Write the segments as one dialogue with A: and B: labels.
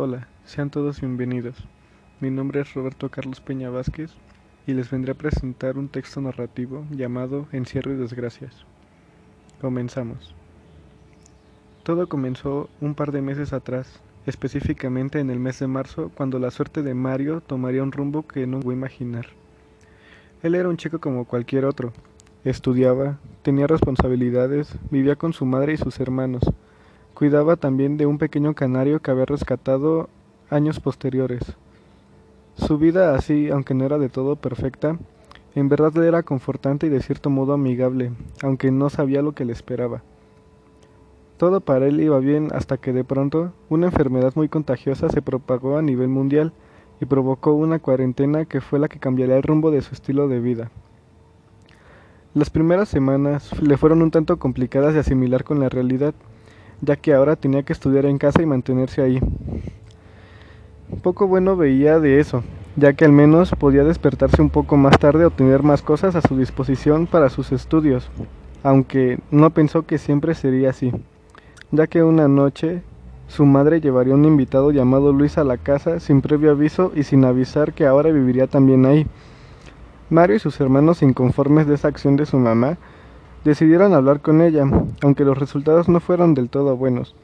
A: Hola, sean todos bienvenidos. Mi nombre es Roberto Carlos Peña Vázquez y les vendré a presentar un texto narrativo llamado Encierro y Desgracias. Comenzamos. Todo comenzó un par de meses atrás, específicamente en el mes de marzo, cuando la suerte de Mario tomaría un rumbo que no voy a imaginar. Él era un chico como cualquier otro. Estudiaba, tenía responsabilidades, vivía con su madre y sus hermanos Cuidaba también de un pequeño canario que había rescatado años posteriores. Su vida así, aunque no era de todo perfecta, en verdad era confortante y de cierto modo amigable, aunque no sabía lo que le esperaba. Todo para él iba bien hasta que de pronto una enfermedad muy contagiosa se propagó a nivel mundial y provocó una cuarentena que fue la que cambiaría el rumbo de su estilo de vida. Las primeras semanas le fueron un tanto complicadas de asimilar con la realidad, ya que ahora tenía que estudiar en casa y mantenerse ahí. Poco bueno veía de eso, ya que al menos podía despertarse un poco más tarde o tener más cosas a su disposición para sus estudios, aunque no pensó que siempre sería así, ya que una noche su madre llevaría un invitado llamado Luis a la casa sin previo aviso y sin avisar que ahora viviría también ahí. Mario y sus hermanos inconformes de esa acción de su mamá Decidieron hablar con ella, aunque los resultados no fueron del todo buenos,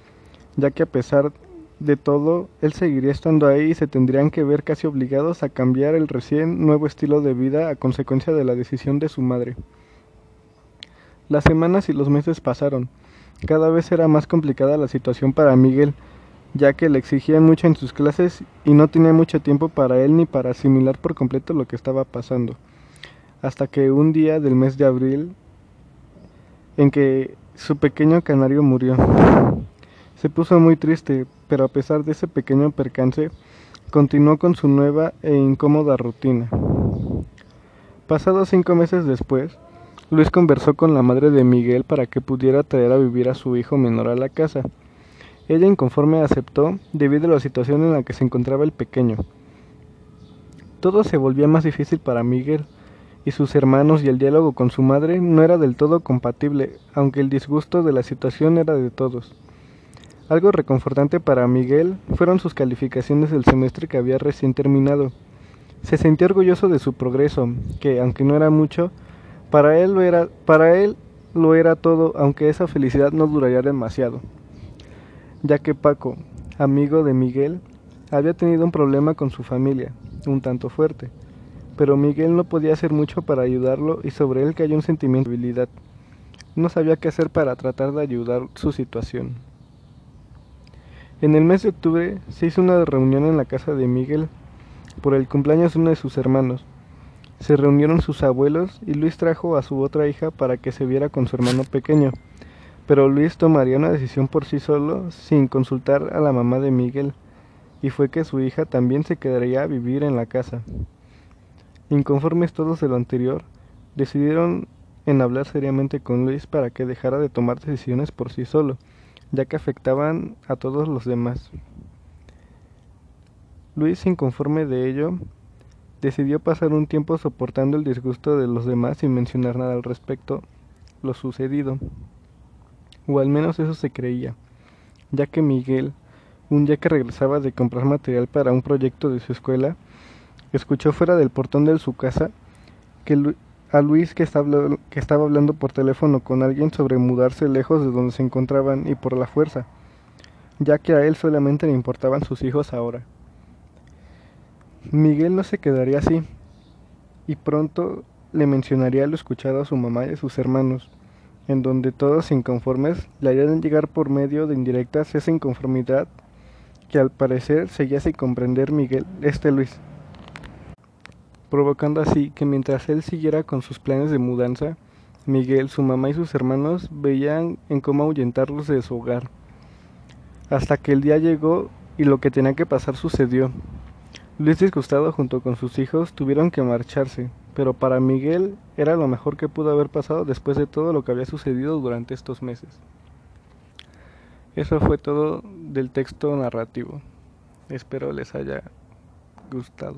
A: ya que a pesar de todo, él seguiría estando ahí y se tendrían que ver casi obligados a cambiar el recién nuevo estilo de vida a consecuencia de la decisión de su madre. Las semanas y los meses pasaron. Cada vez era más complicada la situación para Miguel, ya que le exigían mucho en sus clases y no tenía mucho tiempo para él ni para asimilar por completo lo que estaba pasando. Hasta que un día del mes de abril en que su pequeño canario murió. Se puso muy triste, pero a pesar de ese pequeño percance, continuó con su nueva e incómoda rutina. Pasados cinco meses después, Luis conversó con la madre de Miguel para que pudiera traer a vivir a su hijo menor a la casa. Ella inconforme aceptó debido a la situación en la que se encontraba el pequeño. Todo se volvía más difícil para Miguel, y sus hermanos y el diálogo con su madre no era del todo compatible, aunque el disgusto de la situación era de todos. Algo reconfortante para Miguel fueron sus calificaciones del semestre que había recién terminado. Se sentía orgulloso de su progreso, que, aunque no era mucho, para él lo era, para él lo era todo, aunque esa felicidad no duraría demasiado. Ya que Paco, amigo de Miguel, había tenido un problema con su familia, un tanto fuerte pero Miguel no podía hacer mucho para ayudarlo y sobre él cayó un sentimiento de habilidad. No sabía qué hacer para tratar de ayudar su situación. En el mes de octubre se hizo una reunión en la casa de Miguel por el cumpleaños de uno de sus hermanos. Se reunieron sus abuelos y Luis trajo a su otra hija para que se viera con su hermano pequeño. Pero Luis tomaría una decisión por sí solo sin consultar a la mamá de Miguel, y fue que su hija también se quedaría a vivir en la casa. Inconformes todos de lo anterior, decidieron en hablar seriamente con Luis para que dejara de tomar decisiones por sí solo, ya que afectaban a todos los demás. Luis, inconforme de ello, decidió pasar un tiempo soportando el disgusto de los demás sin mencionar nada al respecto lo sucedido, o al menos eso se creía, ya que Miguel, un día que regresaba de comprar material para un proyecto de su escuela, Escuchó fuera del portón de su casa que a Luis que, que estaba hablando por teléfono con alguien sobre mudarse lejos de donde se encontraban y por la fuerza, ya que a él solamente le importaban sus hijos ahora. Miguel no se quedaría así, y pronto le mencionaría lo escuchado a su mamá y a sus hermanos, en donde todos inconformes le harían llegar por medio de indirectas esa inconformidad que al parecer seguía sin comprender Miguel, este Luis provocando así que mientras él siguiera con sus planes de mudanza, Miguel, su mamá y sus hermanos veían en cómo ahuyentarlos de su hogar. Hasta que el día llegó y lo que tenía que pasar sucedió. Luis disgustado junto con sus hijos tuvieron que marcharse, pero para Miguel era lo mejor que pudo haber pasado después de todo lo que había sucedido durante estos meses. Eso fue todo del texto narrativo. Espero les haya gustado.